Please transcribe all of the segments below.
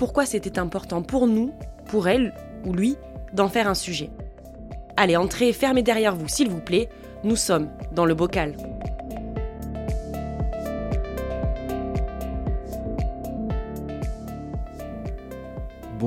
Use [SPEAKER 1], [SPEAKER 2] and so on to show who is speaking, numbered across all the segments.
[SPEAKER 1] pourquoi c'était important pour nous, pour elle ou lui, d'en faire un sujet. Allez, entrez, fermez derrière vous, s'il vous plaît. Nous sommes dans le bocal.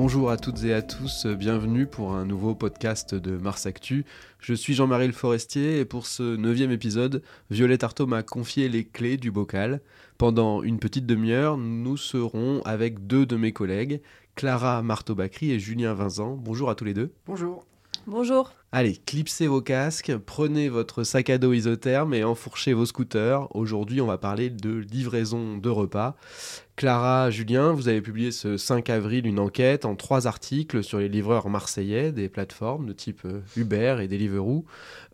[SPEAKER 2] Bonjour à toutes et à tous, bienvenue pour un nouveau podcast de Mars Actu. Je suis Jean-Marie Le Forestier et pour ce neuvième épisode, Violette Artaud m'a confié les clés du bocal. Pendant une petite demi-heure, nous serons avec deux de mes collègues, Clara Marteau-Bacry et Julien Vincent. Bonjour à tous les deux.
[SPEAKER 3] Bonjour.
[SPEAKER 1] Bonjour.
[SPEAKER 2] Allez, clipsez vos casques, prenez votre sac à dos isotherme et enfourchez vos scooters. Aujourd'hui, on va parler de livraison de repas. Clara, Julien, vous avez publié ce 5 avril une enquête en trois articles sur les livreurs marseillais des plateformes de type euh, Uber et Deliveroo,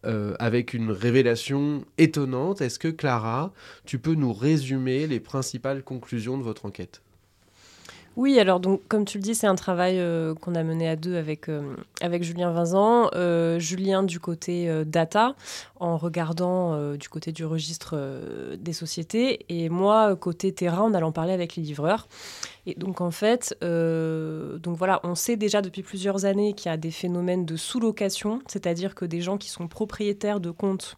[SPEAKER 2] euh, avec une révélation étonnante. Est-ce que Clara, tu peux nous résumer les principales conclusions de votre enquête?
[SPEAKER 1] Oui, alors donc comme tu le dis, c'est un travail euh, qu'on a mené à deux avec, euh, avec Julien Vincent. Euh, Julien du côté data, en regardant du côté du registre des sociétés, et moi côté terrain, en allant parler avec les livreurs. Et donc en fait, donc voilà, on sait déjà depuis plusieurs années qu'il y a des phénomènes de sous-location, c'est-à-dire que des gens qui sont propriétaires de comptes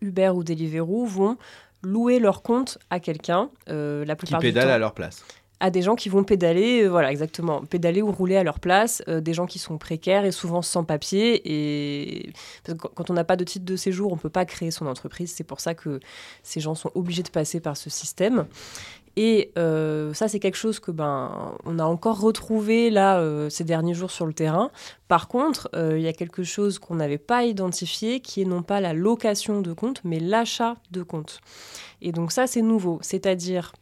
[SPEAKER 1] Uber ou Deliveroo vont louer leur compte à quelqu'un.
[SPEAKER 2] la plupart qui pédale à leur place
[SPEAKER 1] à des gens qui vont pédaler, euh, voilà, exactement, pédaler ou rouler à leur place, euh, des gens qui sont précaires et souvent sans papier. Et quand on n'a pas de titre de séjour, on ne peut pas créer son entreprise. C'est pour ça que ces gens sont obligés de passer par ce système. Et euh, ça, c'est quelque chose que ben on a encore retrouvé là ces derniers jours sur le terrain. Par contre, il y a quelque chose qu'on n'avait pas identifié, qui est non pas la location de compte, mais l'achat de compte. Et donc ça, c'est nouveau. C'est-à-dire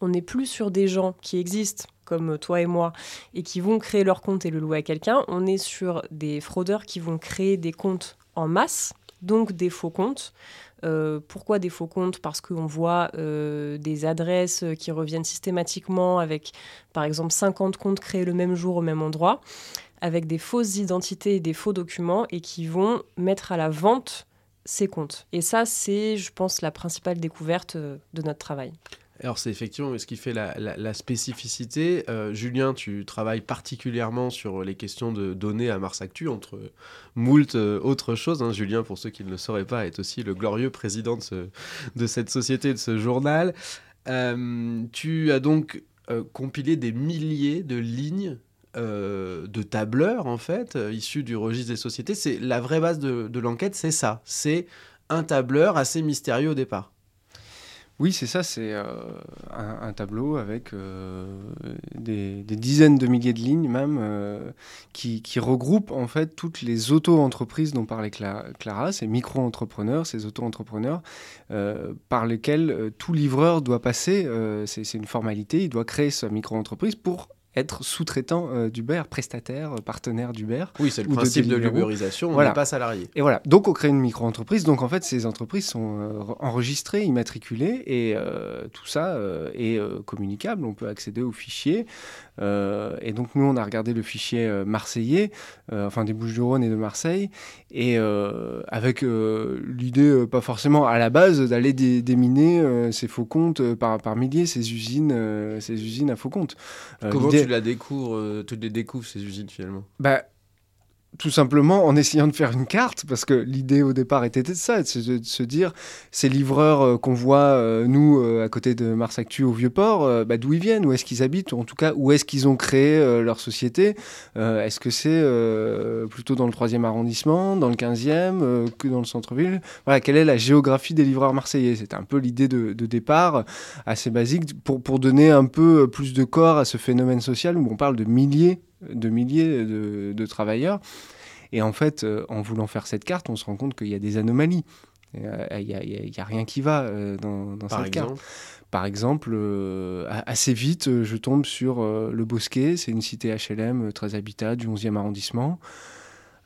[SPEAKER 1] on n'est plus sur des gens qui existent comme toi et moi, et qui vont créer leur compte et le louer à quelqu'un. On est sur des fraudeurs qui vont créer des comptes en masse, donc des faux comptes. Euh, pourquoi des faux comptes? Parce qu'on voit euh, des adresses qui reviennent systématiquement avec, par exemple, 50 comptes créés le même jour au même endroit, avec des fausses identités et des faux documents, et qui vont mettre à la vente ces comptes. Et ça, c'est, je pense, la principale découverte euh, de notre travail.
[SPEAKER 2] Alors c'est effectivement ce qui fait la, spécificité. Euh, Julien, tu travailles particulièrement sur les questions de données à Mars Actu, entre moult euh, autres choses. Hein. Julien, pour ceux qui ne le sauraient pas, est aussi le glorieux président de, cette société, de ce journal. Euh, tu as donc compilé des milliers de lignes de tableurs, en fait, issus du registre des sociétés. C'est La vraie base de l'enquête, c'est ça. C'est un tableur assez mystérieux au départ.
[SPEAKER 3] Oui, c'est ça, c'est euh, un, tableau avec euh, des, dizaines de milliers de lignes même, euh, qui, qui regroupent en fait toutes les auto-entreprises dont parlait Clara, ces micro-entrepreneurs, ces auto-entrepreneurs, par lesquels tout livreur doit passer, c'est une formalité, il doit créer sa micro-entreprise pour être sous-traitant euh, d'Uber, prestataire, euh, partenaire d'Uber.
[SPEAKER 2] Oui, c'est le principe de, l'uberisation, on n'est pas salarié.
[SPEAKER 3] Et voilà, donc on crée une micro-entreprise, donc en fait ces entreprises sont euh, enregistrées, immatriculées, et tout ça est communicable, on peut accéder aux fichiers. et donc nous, on a regardé le fichier marseillais, enfin des Bouches-du-Rhône et de Marseille, et avec l'idée, pas forcément à la base, d'aller déminer ces faux comptes par, par milliers, ces usines, ces usines à faux comptes.
[SPEAKER 2] Comment tu la découvres, euh, tu les découvres ces usines finalement.
[SPEAKER 3] Bah tout simplement en essayant de faire une carte, parce que l'idée au départ était de ça, de se, dire, ces livreurs euh, qu'on voit, euh, nous, euh, à côté de Mars Actu au Vieux-Port, bah, d'où ils viennent, où est-ce qu'ils habitent, ou en tout cas, où est-ce qu'ils ont créé leur société Est-ce que c'est plutôt dans le 3e arrondissement, dans le 15e, euh, que dans le centre-ville? Voilà, quelle est la géographie des livreurs marseillais? C'était un peu l'idée de, de départ, assez basique, pour, pour donner un peu plus de corps à ce phénomène social où on parle de milliers de milliers de, de travailleurs. Et en fait, euh, en voulant faire cette carte, on se rend compte qu'il y a des anomalies. Il n'y a, il y a rien qui va euh, dans, dans
[SPEAKER 2] Par
[SPEAKER 3] cette carte. Par exemple, euh, assez vite, euh, je tombe sur euh, Le Bosquet, c'est une cité HLM euh, très habitable du 11e arrondissement,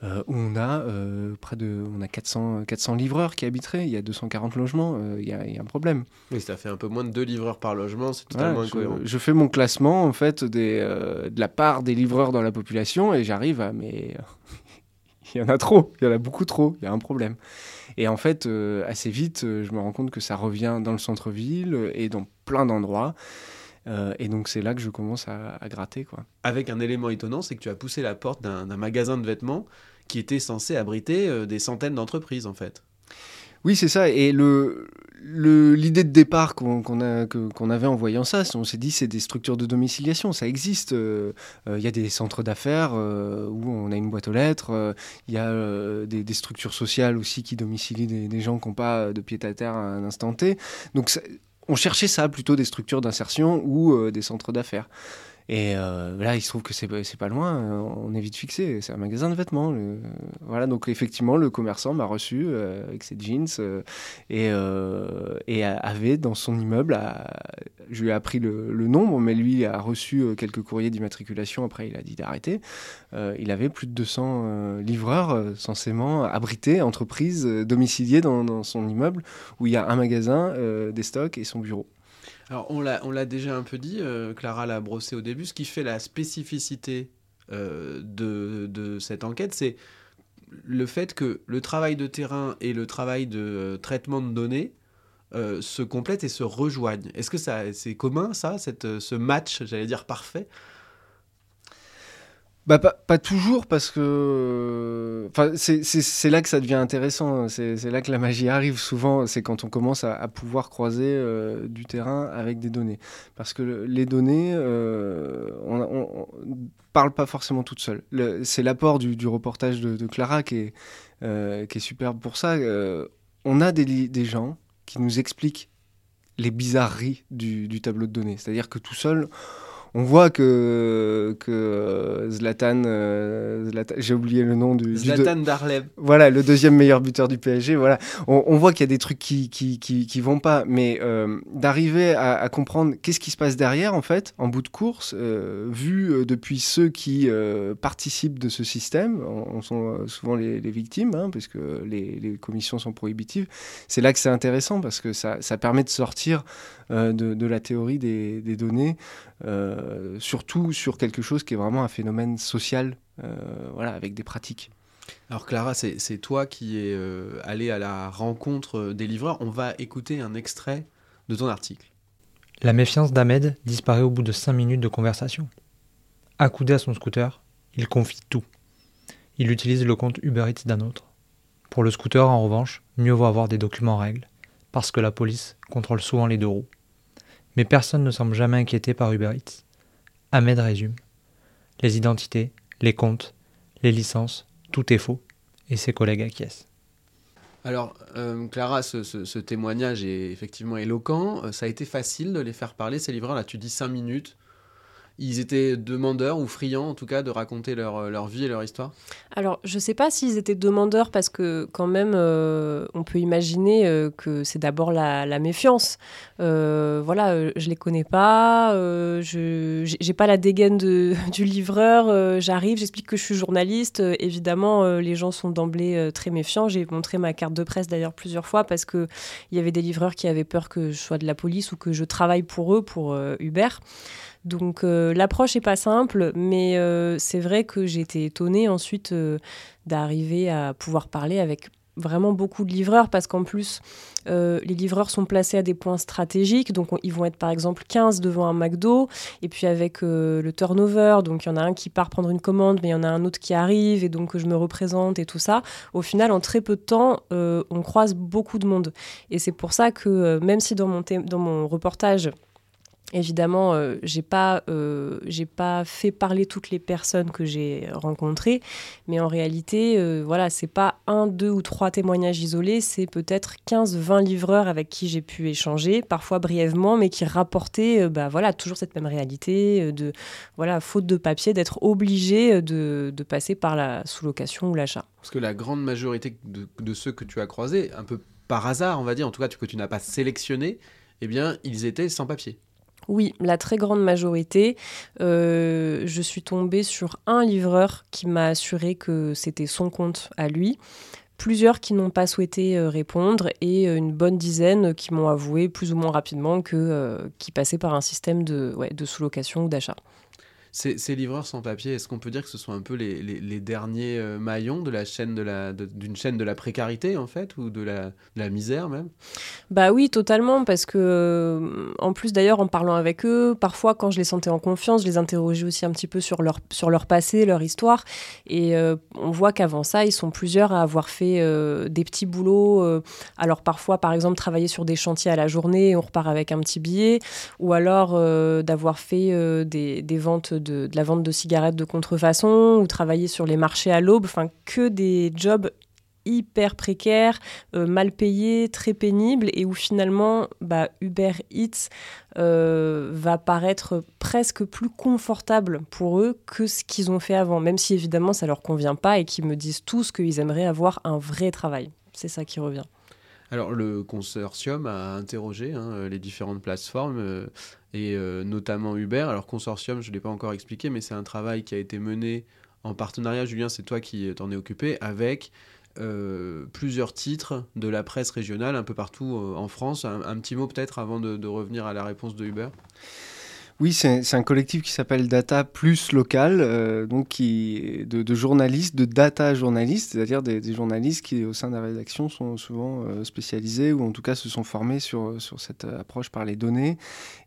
[SPEAKER 3] euh, où on a euh, près de on a 400, 400 livreurs qui habiteraient, il y a 240 logements, euh, il y, a, il y a un problème.
[SPEAKER 2] Oui, ça fait un peu moins de deux livreurs par logement, c'est totalement incohérent.
[SPEAKER 3] je fais mon classement en fait des, de la part des livreurs dans la population et j'arrive à mais il y en a trop, il y en a beaucoup trop, il y a un problème. Et en fait, euh, assez vite, euh, je me rends compte que ça revient dans le centre-ville euh, et dans plein d'endroits. Et donc c'est là que je commence à, à gratter quoi.
[SPEAKER 2] Avec un élément étonnant, c'est que tu as poussé la porte d'un magasin de vêtements qui était censé abriter euh, des centaines d'entreprises en fait.
[SPEAKER 3] Oui, c'est ça. Et le l'idée de départ qu'on qu'on avait en voyant ça, on s'est dit c'est des structures de domiciliation, ça existe. Euh, euh, Il y a des centres d'affaires où on a une boîte aux lettres. Il y a des, structures sociales aussi qui domicilient des, gens qui n'ont pas de pied à terre à un instant T. Donc on cherchait ça plutôt des structures d'insertion ou des centres d'affaires. Et euh, là, il se trouve que c'est pas- loin, euh, on est vite fixé, c'est un magasin de vêtements. Voilà, donc effectivement, le commerçant m'a reçu euh, avec ses jeans et, avait dans son immeuble, je lui ai appris le, nombre, mais lui a reçu quelques courriers d'immatriculation, après il a dit d'arrêter. Il avait plus de 200 euh, livreurs censément abrités, entreprises domiciliées dans, son immeuble, où il y a un magasin, des stocks et son bureau.
[SPEAKER 2] Alors on l'a déjà un peu dit, euh, Clara l'a brossé au début, ce qui fait la spécificité euh, de, de cette enquête, c'est le fait que le travail de terrain et le travail de euh, traitement de données se complètent et se rejoignent. Est-ce que c'est commun ça, cette, ce match, j'allais dire parfait?
[SPEAKER 3] Bah, pas, toujours parce que enfin c'est- là que ça devient intéressant c'est c'est là que la magie arrive souvent. C'est quand on commence à, pouvoir croiser euh, du terrain avec des données. Parce que le- les données euh, on, on, parle pas forcément toutes seules. Le- c'est l'apport du, du reportage de, Clara qui est euh, qui est superbe pour ça. On a des, des gens qui nous expliquent les bizarreries du, du tableau de données. C'est à dire que tout seul on voit que, que euh, Zlatan, euh, Zlatan- j'ai oublié le nom du, du
[SPEAKER 2] Zlatan Darlev.
[SPEAKER 3] voilà, le deuxième meilleur buteur du PSG. Voilà, on, on voit qu'il y a des trucs qui qui, qui, qui vont pas, mais euh, d'arriver à, à comprendre qu'est-ce qui se passe derrière, en fait, en bout de course, vu depuis ceux qui participent de ce système, on, on sont souvent les, les victimes, hein, parce que les, les commissions sont prohibitives. C'est là que c'est intéressant parce que ça, ça permet de sortir euh, de, de la théorie des, des données, euh, surtout sur quelque chose qui est vraiment un phénomène social, euh, voilà, avec des pratiques.
[SPEAKER 2] Alors Clara, c'est toi qui es euh, allée à la rencontre euh, des livreurs. On va écouter un extrait de ton article.
[SPEAKER 4] La méfiance d'Ahmed disparaît au bout de 5 minutes de conversation. Accoudé à son scooter, il confie tout. Il utilise le compte Uber Eats d'un autre. Pour le scooter, en revanche, mieux vaut avoir des documents en règle, parce que la police contrôle souvent les deux roues. Mais personne ne semble jamais inquiété par Uber Eats. Ahmed résume. Les identités, les comptes, les licences, tout est faux, et ses collègues acquiescent.
[SPEAKER 2] Alors, euh, Clara, ce, témoignage est effectivement éloquent. Euh, Ça a été facile de les faire parler, ces livreurs. Là, tu dis 5 minutes. Ils étaient demandeurs ou friands, en tout cas, de raconter leur, euh, leur vie et leur histoire?
[SPEAKER 1] Alors, je sais pas s'ils étaient demandeurs parce que quand même, euh, on peut imaginer euh, que c'est d'abord la, la méfiance. Voilà, je les connais pas, je j'ai- pas la dégaine de, du livreur. J'arrive, j'explique que je suis journaliste. évidemment, les gens sont d'emblée très méfiants. J'ai montré ma carte de presse d'ailleurs plusieurs fois parce que il y avait des livreurs qui avaient peur que je sois de la police ou que je travaille pour eux, pour Uber. Donc euh, l'approche est pas simple, mais euh, c'est vrai que été étonnée ensuite euh, d'arriver à pouvoir parler avec vraiment beaucoup de livreurs parce qu'en plus, les livreurs sont placés à des points stratégiques. Donc, ils vont être par exemple 15 devant un McDo. Et puis, avec le turnover, donc il y en a un qui part prendre une commande, mais il y en a un autre qui arrive. Et donc, je me représente et tout ça. Au final, en très peu de temps, on croise beaucoup de monde. Et c'est pour ça que, même si dans mon, dans mon reportage, Évidemment, euh, j'ai pas, euh, pas fait parler toutes les personnes que j'ai rencontrées, mais en réalité, euh, voilà, c'est pas un, deux ou trois témoignages isolés, c'est peut-être 15, 20 livreurs avec qui j'ai pu échanger, parfois brièvement, mais qui rapportaient, bah voilà, toujours cette même réalité de, voilà, faute de papier, d'être obligé de, passer par la sous-location ou l'achat.
[SPEAKER 2] Parce que la grande majorité de, de, ceux que tu as croisés, un peu par hasard, on va dire, en tout cas que tu n'as pas sélectionné, eh bien, ils étaient sans papier.
[SPEAKER 1] Oui, la très grande majorité. Euh, je suis tombée sur un livreur qui m'a assuré que c'était son compte à lui, plusieurs qui n'ont pas souhaité euh, répondre et euh, une bonne dizaine qui m'ont avoué plus ou moins rapidement que passaient par un système de sous-location ou d'achat.
[SPEAKER 2] Ces, livreurs sans papier, est-ce qu'on peut dire que ce sont un peu les, derniers euh, maillons de chaîne de d'une chaîne de la précarité en fait ou de la, misère même?
[SPEAKER 1] Bah oui, totalement, parce que euh, en plus d'ailleurs en parlant avec eux, parfois quand je les sentais en confiance, je les interrogeais aussi un petit peu sur leur sur leur passé, leur histoire, et euh, on voit qu'avant ça, ils sont plusieurs à avoir fait des petits boulots. alors parfois, par exemple, travailler sur des chantiers à la journée, on repart avec un petit billet, ou alors d'avoir fait des, des ventes de, la vente de cigarettes de contrefaçon ou travailler sur les marchés à l'aube, enfin que des jobs hyper précaires, euh, mal payés, très pénibles, et où finalement bah, Uber Eats euh, va paraître presque plus confortable pour eux que ce qu'ils ont fait avant, même si évidemment ça leur convient pas et qu'ils me disent tous qu'ils aimeraient avoir un vrai travail. C'est ça qui revient.
[SPEAKER 2] Alors le consortium a interrogé hein, les différentes plateformes euh, et euh, notamment Uber. Alors consortium, je ne l'ai pas encore expliqué, mais c'est un travail qui a été mené en partenariat, Julien, c'est toi qui t'en es occupé, avec euh, plusieurs titres de la presse régionale un peu partout en France. Un, petit mot peut-être avant de, revenir à la réponse de Uber?
[SPEAKER 3] Oui, c'est un collectif qui s'appelle Data Plus Local, euh, donc qui, de, journalistes, de data journalistes, c'est-à-dire des, journalistes qui, au sein de la rédaction, sont souvent euh, spécialisés ou en tout cas se sont formés sur, sur cette approche par les données.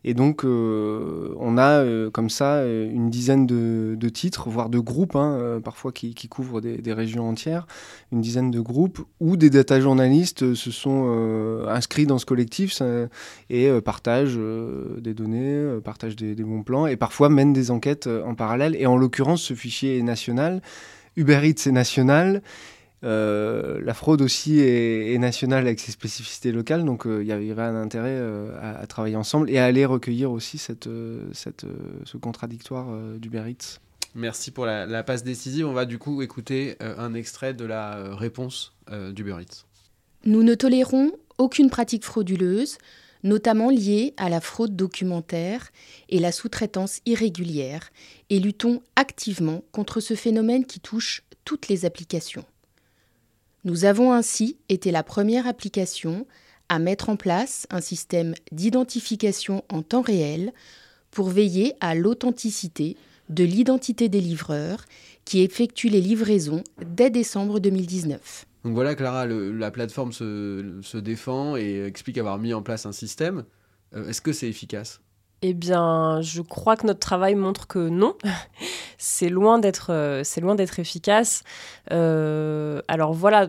[SPEAKER 3] Et donc, euh, on a comme ça une dizaine de, titres, voire de groupes, hein, parfois qui, couvrent des, des, régions entières, une dizaine de groupes où des data journalistes se sont inscrits dans ce collectif et partagent des données, partagent des des, bons plans et parfois mènent des enquêtes euh, en parallèle. Et en l'occurrence, ce fichier est national. Uber Eats est national. Euh, la fraude aussi est, nationale avec ses spécificités locales, donc euh, il y avait un intérêt à, travailler ensemble et à aller recueillir aussi cette, cette, ce contradictoire d'Uber Eats.
[SPEAKER 2] Merci pour la, la, passe décisive. On va du coup écouter un extrait de la réponse d'Uber Eats.
[SPEAKER 5] Nous ne tolérons aucune pratique frauduleuse notamment liées à la fraude documentaire et la sous-traitance irrégulière, et luttons activement contre ce phénomène qui touche toutes les applications. Nous avons ainsi été la première application à mettre en place un système d'identification en temps réel pour veiller à l'authenticité de l'identité des livreurs qui effectuent les livraisons dès décembre 2019.
[SPEAKER 2] Donc voilà, Clara, la plateforme se, défend et explique avoir mis en place un système. Euh, est-ce que c'est efficace?
[SPEAKER 1] Eh bien, je crois que notre travail montre que non. c'est loin d'être, euh, c'est loin d'être efficace. Euh, alors voilà,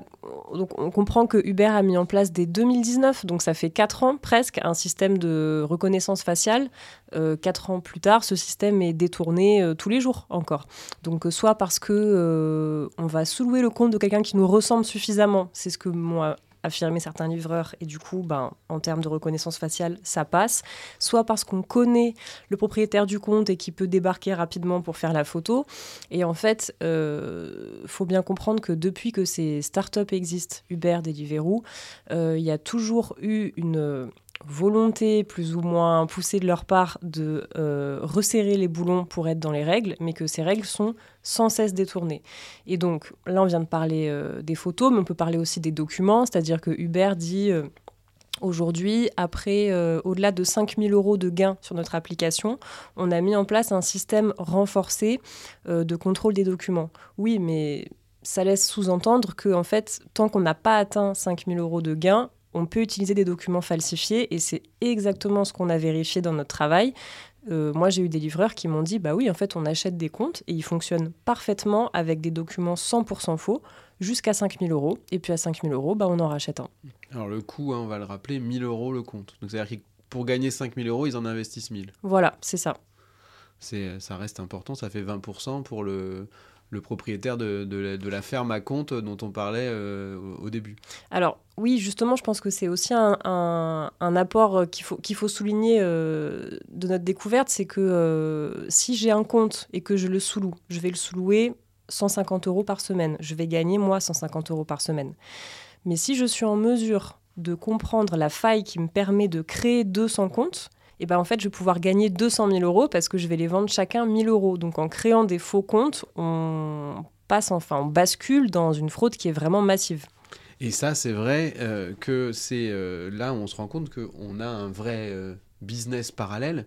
[SPEAKER 1] donc on comprend que Uber a mis en place dès 2019, donc ça fait 4 ans presque, un système de reconnaissance faciale. Euh, 4 ans plus tard, ce système est détourné euh, tous les jours encore. Donc soit parce que on va soulouer le compte de quelqu'un qui nous ressemble suffisamment, c'est ce que moi affirmer certains livreurs et du coup, ben, en termes de reconnaissance faciale, ça passe. Soit parce qu'on connaît le propriétaire du compte et qui peut débarquer rapidement pour faire la photo. Et en fait, euh, faut bien comprendre que depuis que ces startups existent, Uber, Deliveroo, euh, il y a toujours eu une volonté plus ou moins poussée de leur part de euh, resserrer les boulons pour être dans les règles, mais que ces règles sont sans cesse détournées. Et donc là, on vient de parler euh, des photos, mais on peut parler aussi des documents, c'est-à-dire que Uber dit... Euh, aujourd'hui, après au-delà de 5000 euros de gains sur notre application, on a mis en place un système renforcé de contrôle des documents. Oui, mais ça laisse sous-entendre que, en fait, tant qu'on n'a pas atteint 5000 euros de gain, on peut utiliser des documents falsifiés et c'est exactement ce qu'on a vérifié dans notre travail. Euh, moi, j'ai eu des livreurs qui m'ont dit bah oui, en fait, on achète des comptes et ils fonctionnent parfaitement avec des documents 100% faux jusqu'à 5000 euros. Et puis à 5000 euros, bah, on en rachète un.
[SPEAKER 2] Alors le coût, hein, on va le rappeler, 1000 euros le compte. Donc c'est-à-dire que pour gagner 5000 euros, ils en investissent 1000.
[SPEAKER 1] Voilà, c'est ça.
[SPEAKER 2] C'est, ça reste important, ça fait 20% pour le, le propriétaire de, la, ferme à compte dont on parlait euh, au, début.
[SPEAKER 1] Alors oui, justement, je pense que c'est aussi un, apport qu'il faut, qu'il faut souligner euh, de notre découverte, c'est que euh, si j'ai un compte et que je le sous-loue, je vais le sous-louer 150 euros par semaine. Je vais gagner, moi, 150 euros par semaine. Mais si je suis en mesure de comprendre la faille qui me permet de créer 200 comptes, et ben en fait, je vais pouvoir gagner 200 000 euros parce que je vais les vendre chacun 1000 euros. Donc en créant des faux comptes, on passe, enfin, on bascule dans une fraude qui est vraiment massive.
[SPEAKER 2] Et ça, c'est vrai euh, que c'est euh, là où on se rend compte qu'on a un vrai euh, business parallèle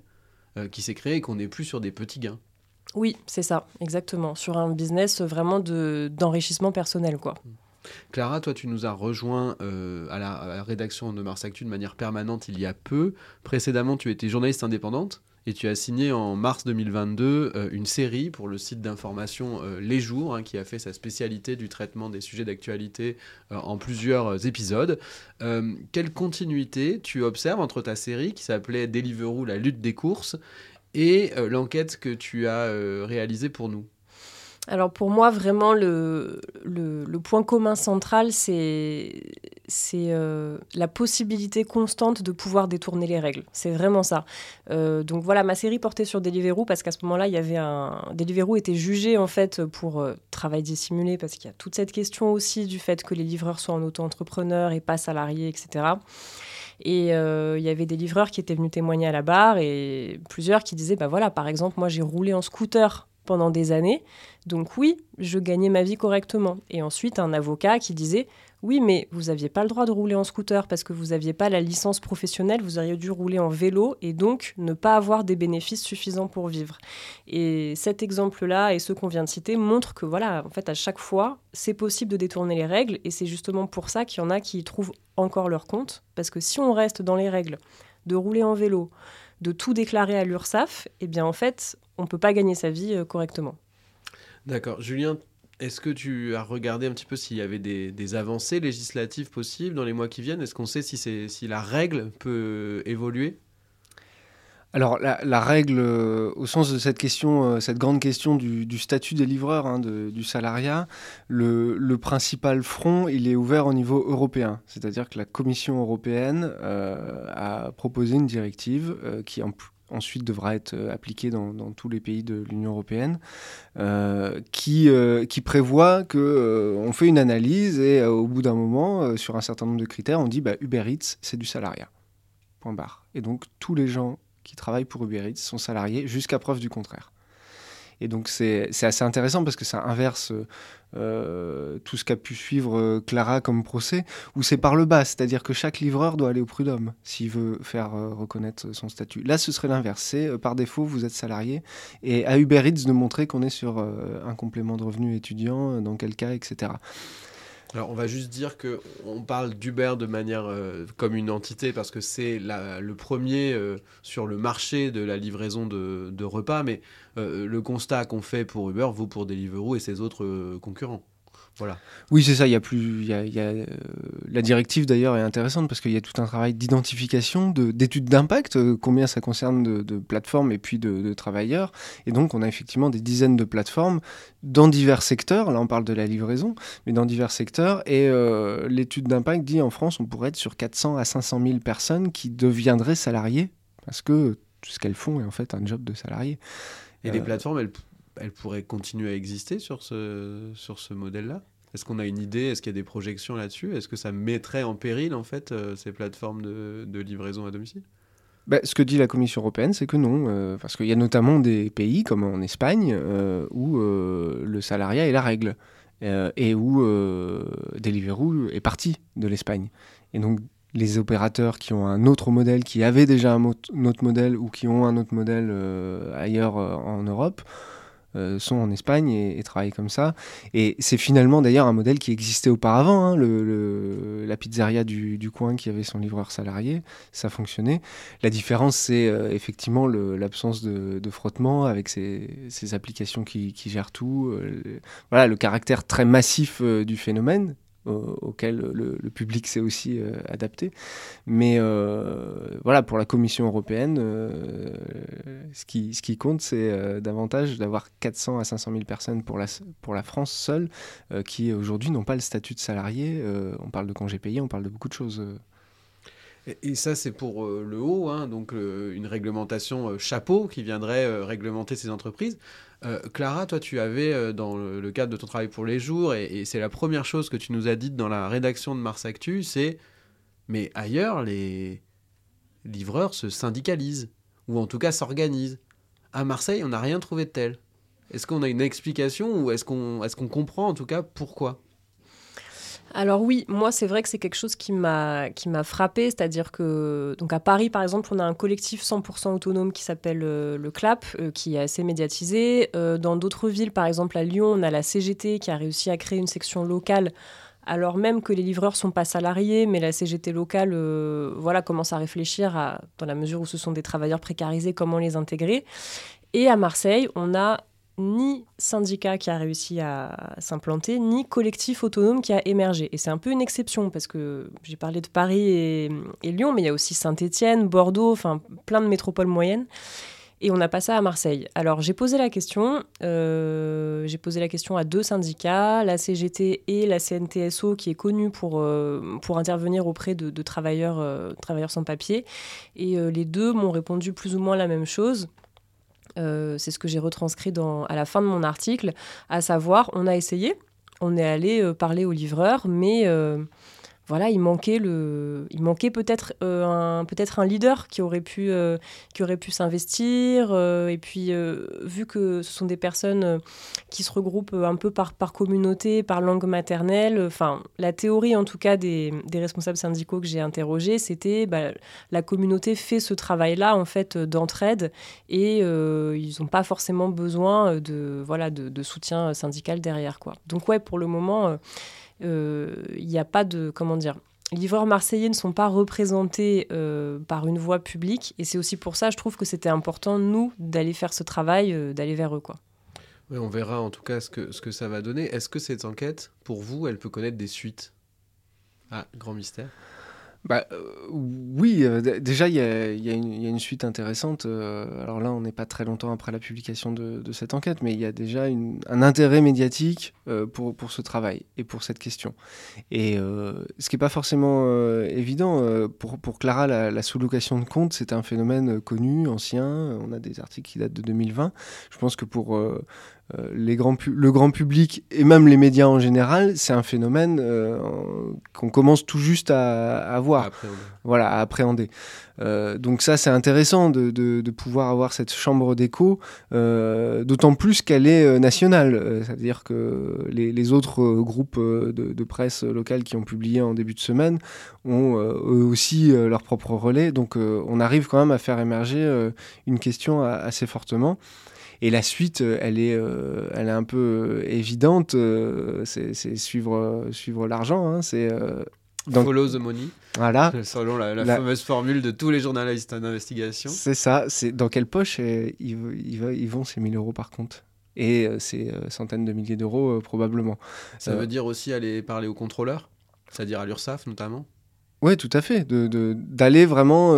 [SPEAKER 2] euh, qui s'est créé et qu'on n'est plus sur des petits gains.
[SPEAKER 1] Oui, c'est ça, exactement. Sur un business vraiment d'enrichissement personnel, quoi.
[SPEAKER 2] Mmh. Clara, toi, tu nous as rejoint euh, à, la, rédaction de Mars Actu de manière permanente il y a peu. Précédemment, tu étais journaliste indépendante et tu as signé en mars 2022 euh, une série pour le site d'information euh, Les Jours, hein, qui a fait sa spécialité du traitement des sujets d'actualité en plusieurs épisodes. Quelle continuité tu observes entre ta série qui s'appelait Deliveroo, la lutte des courses, et l'enquête que tu as réalisée pour nous?
[SPEAKER 1] Alors pour moi, vraiment, le, le, point commun central, c'est euh, la possibilité constante de pouvoir détourner les règles. C'est vraiment ça. Euh, donc voilà, ma série portait sur Deliveroo parce qu'à ce moment-là, il y avait un... Deliveroo était jugé en fait pour euh, travail dissimulé parce qu'il y a toute cette question aussi du fait que les livreurs soient en auto-entrepreneur et pas salariés, etc. Et il y avait des livreurs qui étaient venus témoigner à la barre et plusieurs qui disaient, bah voilà, par exemple, moi j'ai roulé en scooter pendant des années. Donc oui, je gagnais ma vie correctement. Et ensuite, un avocat qui disait, oui, mais vous n'aviez pas le droit de rouler en scooter parce que vous n'aviez pas la licence professionnelle, vous auriez dû rouler en vélo et donc ne pas avoir des bénéfices suffisants pour vivre. Et cet exemple-là et ceux qu'on vient de citer montrent que voilà, en fait, à chaque fois, c'est possible de détourner les règles et c'est justement pour ça qu'il y en a qui y trouvent encore leur compte. Parce que si on reste dans les règles de rouler en vélo, de tout déclarer à l'URSSAF, eh bien en fait, on ne peut pas gagner sa vie euh, correctement.
[SPEAKER 2] D'accord. Julien, est-ce que tu as regardé un petit peu s'il y avait des, des, avancées législatives possibles dans les mois qui viennent? Est-ce qu'on sait si, si la règle peut évoluer?
[SPEAKER 3] Alors la, la, règle, euh, au sens de cette question, euh, cette grande question du, du statut des livreurs, hein, de, du salariat, le, le, principal front, il est ouvert au niveau européen. C'est-à-dire que la Commission européenne euh, a proposé une directive euh, qui en, ensuite devra être appliquée dans, tous les pays de l'Union européenne, euh, qui, euh, qui prévoit que euh, on fait une analyse et au bout d'un moment, sur un certain nombre de critères, on dit bah, Uber Eats, c'est du salariat. Point barre. Et donc tous les gens qui travaillent pour Uber Eats sont salariés jusqu'à preuve du contraire. Et donc c'est assez intéressant parce que ça inverse euh, tout ce qu'a pu suivre euh, Clara comme procès, où c'est par le bas, c'est-à-dire que chaque livreur doit aller au prud'homme s'il veut faire euh, reconnaître son statut. Là, ce serait l'inverse, c'est euh, par défaut, vous êtes salarié, et à Uber Eats de montrer qu'on est sur euh, un complément de revenu étudiant, dans quel cas, etc.
[SPEAKER 2] Alors, on va juste dire que on parle d'Uber de manière euh, comme une entité parce que c'est le premier euh, sur le marché de la livraison de, repas, mais euh, le constat qu'on fait pour Uber vaut pour Deliveroo et ses autres concurrents. Voilà.
[SPEAKER 3] Oui, c'est ça. Il y a plus, il y a, il y a, euh, la directive d'ailleurs est intéressante parce qu'il y a tout un travail d'identification, d'études d'impact, euh, combien ça concerne de, de, plateformes et puis de, de, travailleurs. Et donc, on a effectivement des dizaines de plateformes dans divers secteurs. Là, on parle de la livraison, mais dans divers secteurs. Et euh, l'étude d'impact dit en France, on pourrait être sur 400 à 500 000 personnes qui deviendraient salariés parce que tout ce qu'elles font est en fait un job de salarié.
[SPEAKER 2] Et les plateformes, elles elle pourrait continuer à exister sur ce, sur ce modèle-là? Est-ce qu'on a une idée? Est-ce qu'il y a des projections là-dessus? Est-ce que ça mettrait en péril, en fait, euh, ces plateformes de, de, livraison à domicile?
[SPEAKER 3] Bah, ce que dit la Commission européenne, c'est que non, euh, parce qu'il y a notamment des pays comme en Espagne euh, où le salariat est la règle et où Deliveroo est parti de l'Espagne. Et donc les opérateurs qui ont un autre modèle, qui avaient déjà un, autre modèle ou qui ont un autre modèle ailleurs en Europe, sont en Espagne et, travaillent comme ça. Et c'est finalement d'ailleurs un modèle qui existait auparavant. hein, le, la pizzeria du, coin qui avait son livreur salarié, ça fonctionnait. La différence, c'est euh, effectivement l'absence de, de frottement avec ces, applications qui, qui gèrent tout. euh, voilà, le caractère très massif euh, du phénomène auquel le, public s'est aussi euh, adapté. Mais euh, voilà, pour la Commission européenne, euh, ce, qui, compte, c'est davantage d'avoir 400 à 500 000 personnes pour la, pour la France seule, qui aujourd'hui n'ont pas le statut de salarié. On parle de congés payés, on parle de beaucoup de choses.
[SPEAKER 2] Et, ça, c'est pour le haut, hein, donc une réglementation chapeau qui viendrait réglementer ces entreprises. Euh, Clara, toi, tu avais, euh, dans le, cadre de ton travail pour les jours, et, c'est la première chose que tu nous as dite dans la rédaction de Mars Actu, c'est mais ailleurs, les livreurs se syndicalisent, ou en tout cas s'organisent. À Marseille, on n'a rien trouvé de tel. Est-ce qu'on a une explication, ou est-ce qu'on est qu'on comprend en tout cas pourquoi?
[SPEAKER 1] Alors oui, moi c'est vrai que c'est quelque chose qui m'a qui m'a frappé, c'est-à-dire que donc à Paris par exemple, on a un collectif 100% autonome qui s'appelle euh, le CLAP, euh, qui est assez médiatisé. Euh, dans d'autres villes, par exemple à Lyon, on a la CGT qui a réussi à créer une section locale. Alors même que les livreurs sont pas salariés, mais la CGT locale, voilà, commence à réfléchir dans la mesure où ce sont des travailleurs précarisés, comment les intégrer. Et à Marseille, on a ni syndicat qui a réussi à s'implanter, ni collectif autonome qui a émergé. Et c'est un peu une exception, parce que j'ai parlé de Paris et, Lyon, mais il y a aussi Saint-Étienne, Bordeaux, enfin plein de métropoles moyennes. Et on n'a pas ça à Marseille. Alors j'ai posé la question, euh, j'ai posé la question à deux syndicats, la CGT et la CNTSO, qui est connue pour, euh, pour intervenir auprès de, travailleurs, euh, travailleurs sans papier. Et les deux m'ont répondu plus ou moins la même chose. Euh, c'est ce que j'ai retranscrit à la fin de mon article, à savoir, on a essayé, on est allé euh, parler aux livreurs, mais euh, voilà, il manquait le, il manquait peut-être euh, un, peut-être un leader qui aurait pu, euh, qui aurait pu s'investir. euh, et puis, vu que ce sont des personnes qui se regroupent un peu par, par communauté, par langue maternelle, enfin, la théorie en tout cas des, responsables syndicaux que j'ai interrogés, c'était bah, la communauté fait ce travail-là en fait d'entraide et ils n'ont pas forcément besoin de voilà de, soutien syndical derrière quoi. Donc ouais, pour le moment, il n'y a pas de comment dire. Livreurs marseillais ne sont pas représentés euh, par une voix publique et c'est aussi pour ça, je trouve que c'était important nous d'aller faire ce travail, euh, d'aller vers eux quoi.
[SPEAKER 2] Oui, on verra en tout cas ce que, ce que ça va donner. Est-ce que cette enquête, pour vous, elle peut connaître des suites? Ah, grand mystère.
[SPEAKER 3] Bah, euh, oui, euh, déjà, il y a, une- suite intéressante. euh, alors là, on n'est pas très longtemps après la publication de, cette enquête, mais il y a déjà un intérêt médiatique pour, ce travail et pour cette question. Et ce qui n'est pas forcément évident, pour, Clara, la, sous-location de compte, c'est un phénomène connu, ancien. On a des articles qui datent de 2020. Je pense que pour les grands le grand public et même les médias en général, c'est un phénomène qu'on commence tout juste à voir Voilà, à appréhender. Euh, donc ça, c'est intéressant de, de- de pouvoir avoir cette chambre d'écho, euh, d'autant plus qu'elle est euh, nationale. C'est-à-dire que les, les autres groupes de, de presse locales qui ont publié en début de semaine ont eux aussi leur propre relais. Donc on arrive quand même à faire émerger une question assez fortement. Et la suite, elle est, euh, elle est un peu évidente. euh, c'est c'est suivre, euh, suivre l'argent. hein, c'est dans-
[SPEAKER 2] Follow the money,
[SPEAKER 3] voilà.
[SPEAKER 2] selon la, la
[SPEAKER 3] La-
[SPEAKER 2] fameuse formule de tous les journalistes d'investigation.
[SPEAKER 3] C'est ça, c'est dans quelle poche euh, ils, ils, ils vont ces 1000 euros par compte Et euh, ces euh, centaines de milliers d'euros probablement.
[SPEAKER 2] Ça veut dire aussi aller parler aux contrôleurs, c'est-à-dire à l'URSSAF notamment?
[SPEAKER 3] Oui, tout à fait. D'aller de, vraiment.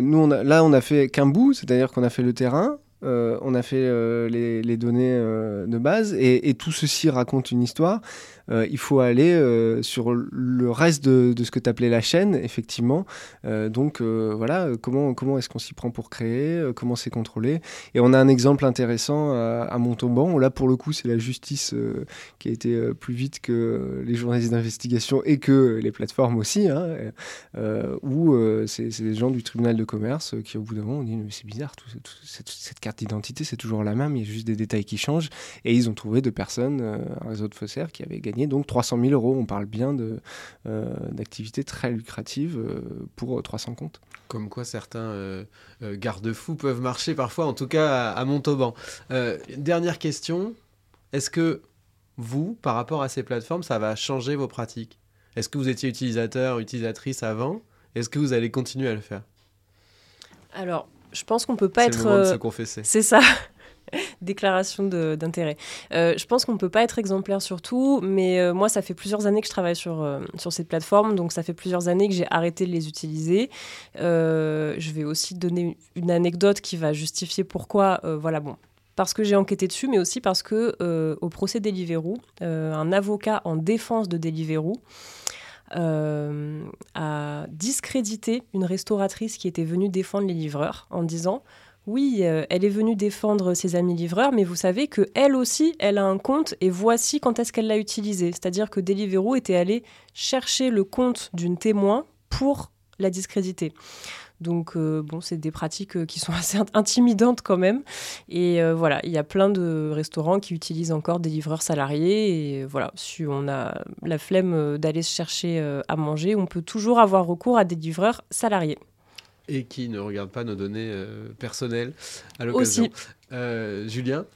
[SPEAKER 3] nous, on a, là, on a fait qu'un bout, c'est-à-dire qu'on a fait le terrain, on a fait les, les données de base, et, et tout ceci raconte une histoire. Euh, il faut aller euh, sur le reste de, ce que tu appelais la chaîne, effectivement. Euh, donc, voilà, comment, comment est-ce qu'on s'y prend pour créer, comment c'est contrôlé. Et on a un exemple intéressant à, à Montauban, là, pour le coup, c'est la justice qui a été plus vite que les journalistes d'investigation et que les plateformes aussi, hein, où c'est des gens du tribunal de commerce qui, au bout d'un moment, ont dit Mais c'est bizarre, tout- cette, carte d'identité, c'est toujours la même, il y a juste des détails qui changent. Et ils ont trouvé deux personnes, un réseau de faussaires, qui avaient gagné donc 300 000 euros. On parle bien de, euh, d'activités très lucratives euh, pour 300 comptes.
[SPEAKER 2] Comme quoi certains euh, euh, garde-fous peuvent marcher parfois, en tout cas à, à Montauban. Euh, dernière question, est-ce que vous, par rapport à ces plateformes, ça va changer vos pratiques? Est-ce que vous étiez utilisateur, utilisatrice avant? Est-ce que vous allez continuer à le faire?
[SPEAKER 1] Alors, je pense qu'on peut pas
[SPEAKER 2] C'est
[SPEAKER 1] être.
[SPEAKER 2] le moment de
[SPEAKER 1] euh,
[SPEAKER 2] se confesser.
[SPEAKER 1] C'est ça. Déclaration d'intérêt. Euh, je pense qu'on ne peut pas être exemplaire sur tout, mais euh, moi, ça fait plusieurs années que je travaille sur, euh, sur cette plateforme, donc ça fait plusieurs années que j'ai arrêté de les utiliser. Je vais aussi donner une anecdote qui va justifier pourquoi. voilà, bon. Parce que j'ai enquêté dessus, mais aussi parce que au procès Deliveroo, un avocat en défense de Deliveroo a discrédité une restauratrice qui était venue défendre les livreurs en disant oui, euh, elle est venue défendre ses amis livreurs, mais vous savez que elle aussi, elle a un compte et voici quand est-ce qu'elle l'a utilisé. C'est-à-dire que Deliveroo était allé chercher le compte d'une témoin pour la discréditer. Donc, euh, bon, c'est des pratiques euh, qui sont assez int- intimidantes quand même. Et voilà, il y a plein de restaurants qui utilisent encore des livreurs salariés. Et voilà, si on a la flemme d'aller se chercher à manger, on peut toujours avoir recours à des livreurs salariés.
[SPEAKER 2] Et qui ne regarde pas nos données euh, personnelles à l'occasion. Euh, Julien?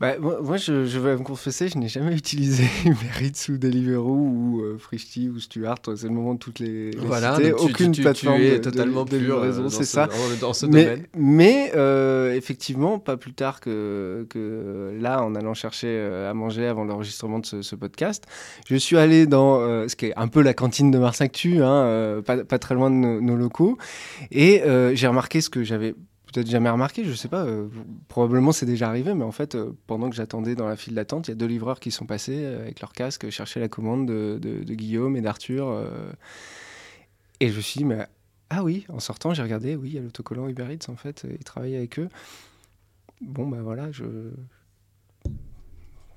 [SPEAKER 3] Bah, moi, je, je vais me confesser, je n'ai jamais utilisé Uber ou Deliveroo ou euh, Frishti ou Stuart. C'est le moment de toutes les, les
[SPEAKER 2] Voilà, tu-
[SPEAKER 3] Aucune
[SPEAKER 2] tu, tu,
[SPEAKER 3] plateforme
[SPEAKER 2] tu es
[SPEAKER 3] de-
[SPEAKER 2] totalement
[SPEAKER 3] de
[SPEAKER 2] pur euh,
[SPEAKER 3] livraison,
[SPEAKER 2] dans
[SPEAKER 3] c'est
[SPEAKER 2] ce-
[SPEAKER 3] ça.
[SPEAKER 2] dans, ce
[SPEAKER 3] mais,
[SPEAKER 2] domaine.
[SPEAKER 3] mais euh, effectivement, pas plus tard que, que là, en allant chercher euh, à manger avant l'enregistrement de ce, ce podcast, je suis allé dans euh, ce qui est un peu la cantine de Mars Actu, hein, euh, pas, pas très loin de nos, nos locaux, et euh, j'ai remarqué ce que j'avais peut-être jamais remarqué, je sais pas, euh, probablement c'est déjà arrivé, mais en fait, euh, pendant que j'attendais dans la file d'attente, il y a deux livreurs qui sont passés euh, avec leur casque chercher la commande de, Guillaume et d'Arthur. et je me suis dit, mais ah oui, en sortant, j'ai regardé, oui, il y a l'autocollant Uber Eats, en fait, ils travaillent avec eux. Bon, bah voilà, je.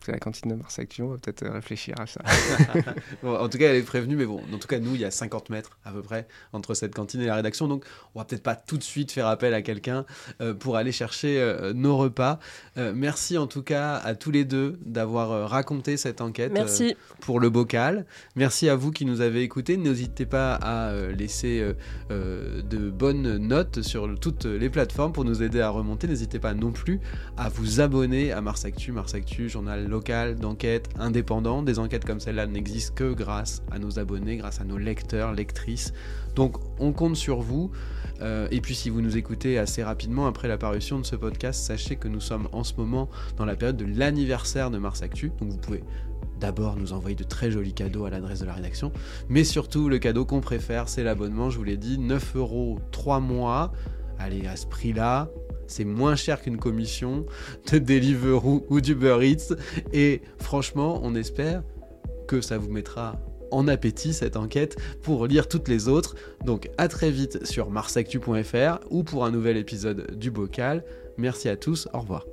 [SPEAKER 3] C'est la cantine de Mars Actu, on va peut-être euh, réfléchir à ça.
[SPEAKER 2] Bon, en tout cas, elle est prévenue, mais bon, en tout cas, nous, il y a 50 mètres à peu près entre cette cantine et la rédaction, donc on va peut-être pas tout de suite faire appel à quelqu'un euh, pour aller chercher euh, nos repas. Euh, merci en tout cas à tous les deux d'avoir euh, raconté cette enquête euh,
[SPEAKER 1] Merci.
[SPEAKER 2] pour le bocal. Merci à vous qui nous avez écoutés. N'hésitez pas à euh, laisser euh, euh, de bonnes notes sur le- toutes les plateformes pour nous aider à remonter. N'hésitez pas non plus à vous abonner à Mars Actu. Mars Actu, journal local d'enquête indépendant. Des enquêtes comme celle-là n'existent que grâce à nos abonnés, grâce à nos lecteurs, lectrices. Donc on compte sur vous. Euh, et puis si vous nous écoutez assez rapidement après la parution de ce podcast, sachez que nous sommes en ce moment dans la période de l'anniversaire de Mars Actu. Donc vous pouvez d'abord nous envoyer de très jolis cadeaux à l'adresse de la rédaction. Mais surtout, le cadeau qu'on préfère, c'est l'abonnement. Je vous l'ai dit, 9 euros 3 mois. Allez, à ce prix-là, c'est moins cher qu'une commission de Deliveroo ou d'Uber Eats. Et franchement, on espère que ça vous mettra en appétit cette enquête pour lire toutes les autres. Donc à très vite sur marsactu.fr ou pour un nouvel épisode du Bocal. Merci à tous, au revoir.